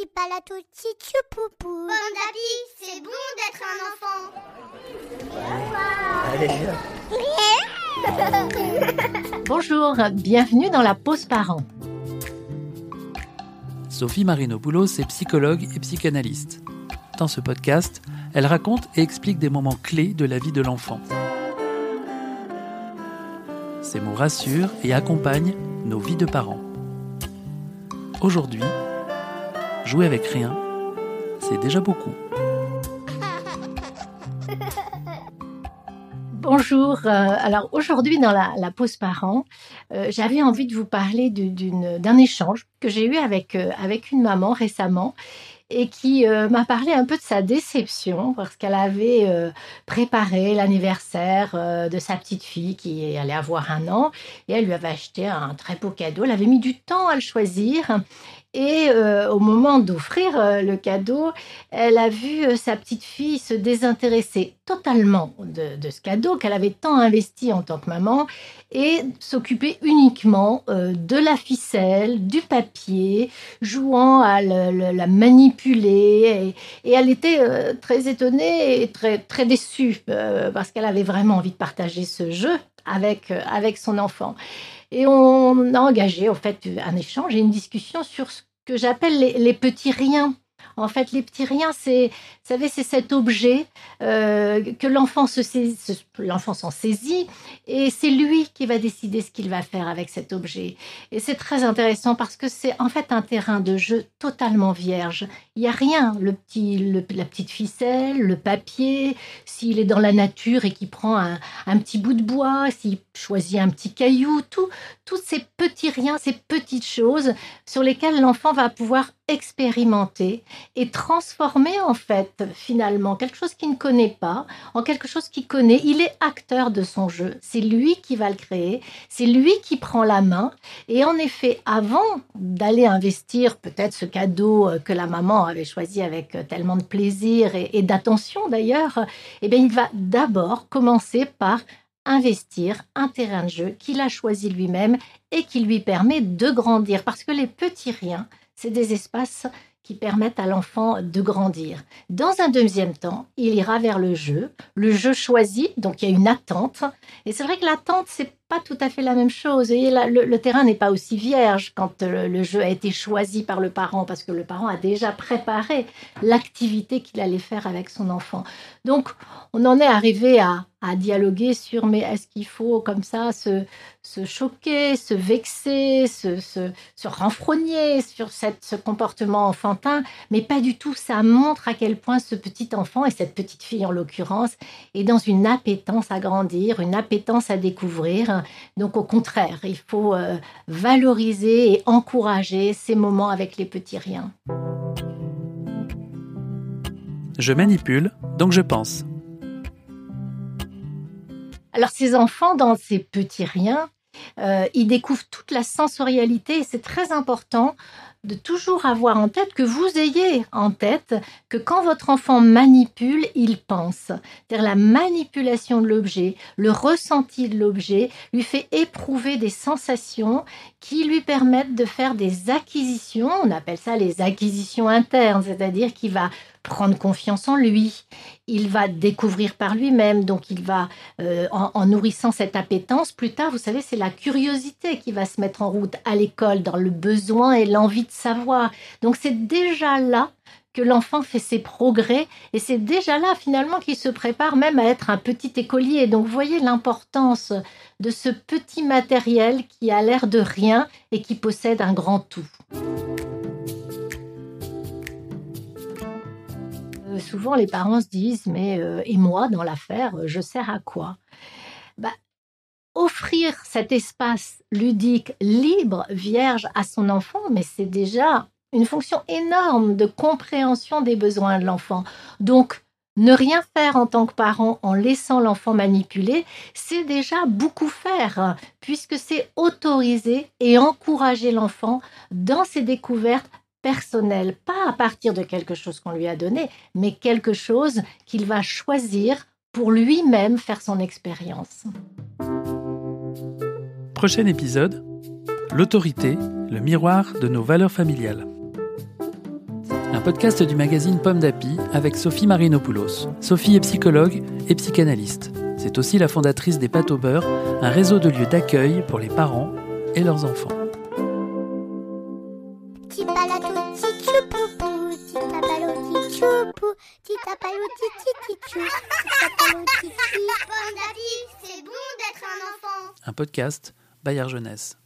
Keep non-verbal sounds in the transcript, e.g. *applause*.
petit palato poupou. Bon c'est bon d'être un enfant. Allez, *laughs* Bonjour, bienvenue dans la pause parent. Sophie Marinopoulos est psychologue et psychanalyste. Dans ce podcast, elle raconte et explique des moments clés de la vie de l'enfant. Ces mots rassurent et accompagnent nos vies de parents. Aujourd'hui, jouer avec rien, c'est déjà beaucoup. Bonjour. Euh, alors aujourd'hui dans la, pause parent, euh, j'avais envie de vous parler d'un échange que j'ai eu avec, euh, avec une maman récemment et qui m'a parlé un peu de sa déception parce qu'elle avait préparé l'anniversaire de sa petite fille qui allait avoir un an et elle lui avait acheté un très beau cadeau. Elle avait mis du temps à le choisir et euh, au moment d'offrir euh, le cadeau, elle a vu euh, sa petite fille se désintéresser totalement de, ce cadeau qu'elle avait tant investi en tant que maman et s'occuper uniquement de la ficelle, du papier, jouant à la Et, elle était très étonnée et très, très déçue parce qu'elle avait vraiment envie de partager ce jeu avec, avec son enfant. Et on a engagé en fait un échange et une discussion sur ce que j'appelle les, petits riens en fait, les petits riens, c'est, savez, c'est cet objet euh, que l'enfant se l'enfant s'en saisit et c'est lui qui va décider ce qu'il va faire avec cet objet. Et c'est très intéressant parce que c'est en fait un terrain de jeu totalement vierge. Il n'y a rien, le petit, la petite ficelle, le papier, s'il est dans la nature et qu'il prend un, un, petit bout de bois, s'il choisit un petit caillou, tout, tous ces petits riens, ces petites choses sur lesquelles l'enfant va pouvoir expérimenter et transformer en fait finalement quelque chose qu'il ne connaît pas en quelque chose qu'il connaît. Il est acteur de son jeu. C'est lui qui va le créer. C'est lui qui prend la main. Et en effet, avant d'aller investir peut-être ce cadeau euh, que la maman avait choisi avec euh, tellement de plaisir et, d'attention d'ailleurs, eh bien, il va d'abord commencer par investir un terrain de jeu qu'il a choisi lui-même et qui lui permet de grandir. Parce que les petits riens, c'est des espaces qui permettent à l'enfant de grandir. Dans un deuxième temps, il ira vers le jeu, le jeu choisi, donc il y a une attente. Et c'est vrai que l'attente, c'est pas tout à fait la même chose. Et le, terrain n'est pas aussi vierge quand euh, le, jeu a été choisi par le parent, parce que le parent a déjà préparé l'activité qu'il allait faire avec son enfant. Donc, on en est arrivé à, dialoguer sur mais est-ce qu'il faut comme ça se, choquer, se vexer, se, se, se renfrogner sur cette, ce comportement enfantin, mais pas du tout. Ça montre à quel point ce petit enfant, et cette petite fille en l'occurrence, est dans une appétence à grandir, une appétence à découvrir donc au contraire, il faut euh, valoriser et encourager ces moments avec les petits riens. Je manipule, donc je pense. Alors ces enfants, dans ces petits riens, euh, ils découvrent toute la sensorialité et c'est très important de toujours avoir en tête que vous ayez en tête que quand votre enfant manipule, il pense. C'est-à-dire la manipulation de l'objet, le ressenti de l'objet lui fait éprouver des sensations qui lui permettent de faire des acquisitions. On appelle ça les acquisitions internes, c'est-à-dire qu'il va prendre confiance en lui, il va découvrir par lui-même, donc il va, euh, en, nourrissant cette appétence, plus tard, vous savez, c'est la curiosité qui va se mettre en route à l'école, dans le besoin et l'envie savoir. Donc c'est déjà là que l'enfant fait ses progrès et c'est déjà là finalement qu'il se prépare même à être un petit écolier. Donc vous voyez l'importance de ce petit matériel qui a l'air de rien et qui possède un grand tout. Euh, souvent, les parents se disent Mais euh, et moi, dans l'affaire, je sers à quoi? Offrir cet espace ludique, libre, vierge à son enfant, mais c'est déjà une fonction énorme de compréhension des besoins de l'enfant. Donc, ne rien faire en tant que parent en laissant l'enfant manipuler, c'est déjà beaucoup faire, puisque c'est autoriser et encourager l'enfant dans ses découvertes personnel, pas à partir de quelque chose qu'on lui a donné, mais quelque chose qu'il va choisir pour lui-même faire son expérience. Prochain épisode, l'autorité, le miroir de nos valeurs familiales. un podcast du magazine Pomme d'Api avec Sophie Marinopoulos. Sophie est psychologue et psychanalyste. C'est aussi la fondatrice des Pâtes au beurre, un réseau de lieux d'accueil pour les parents et leurs enfants. Petit palato, petit choupoupou, petit tapalo, petit choupou, petit tapalo, petit petit chou, petit tapalo, petit Pomme d'api, c'est bon d'être un enfant. Un podcast Bayard Jeunesse.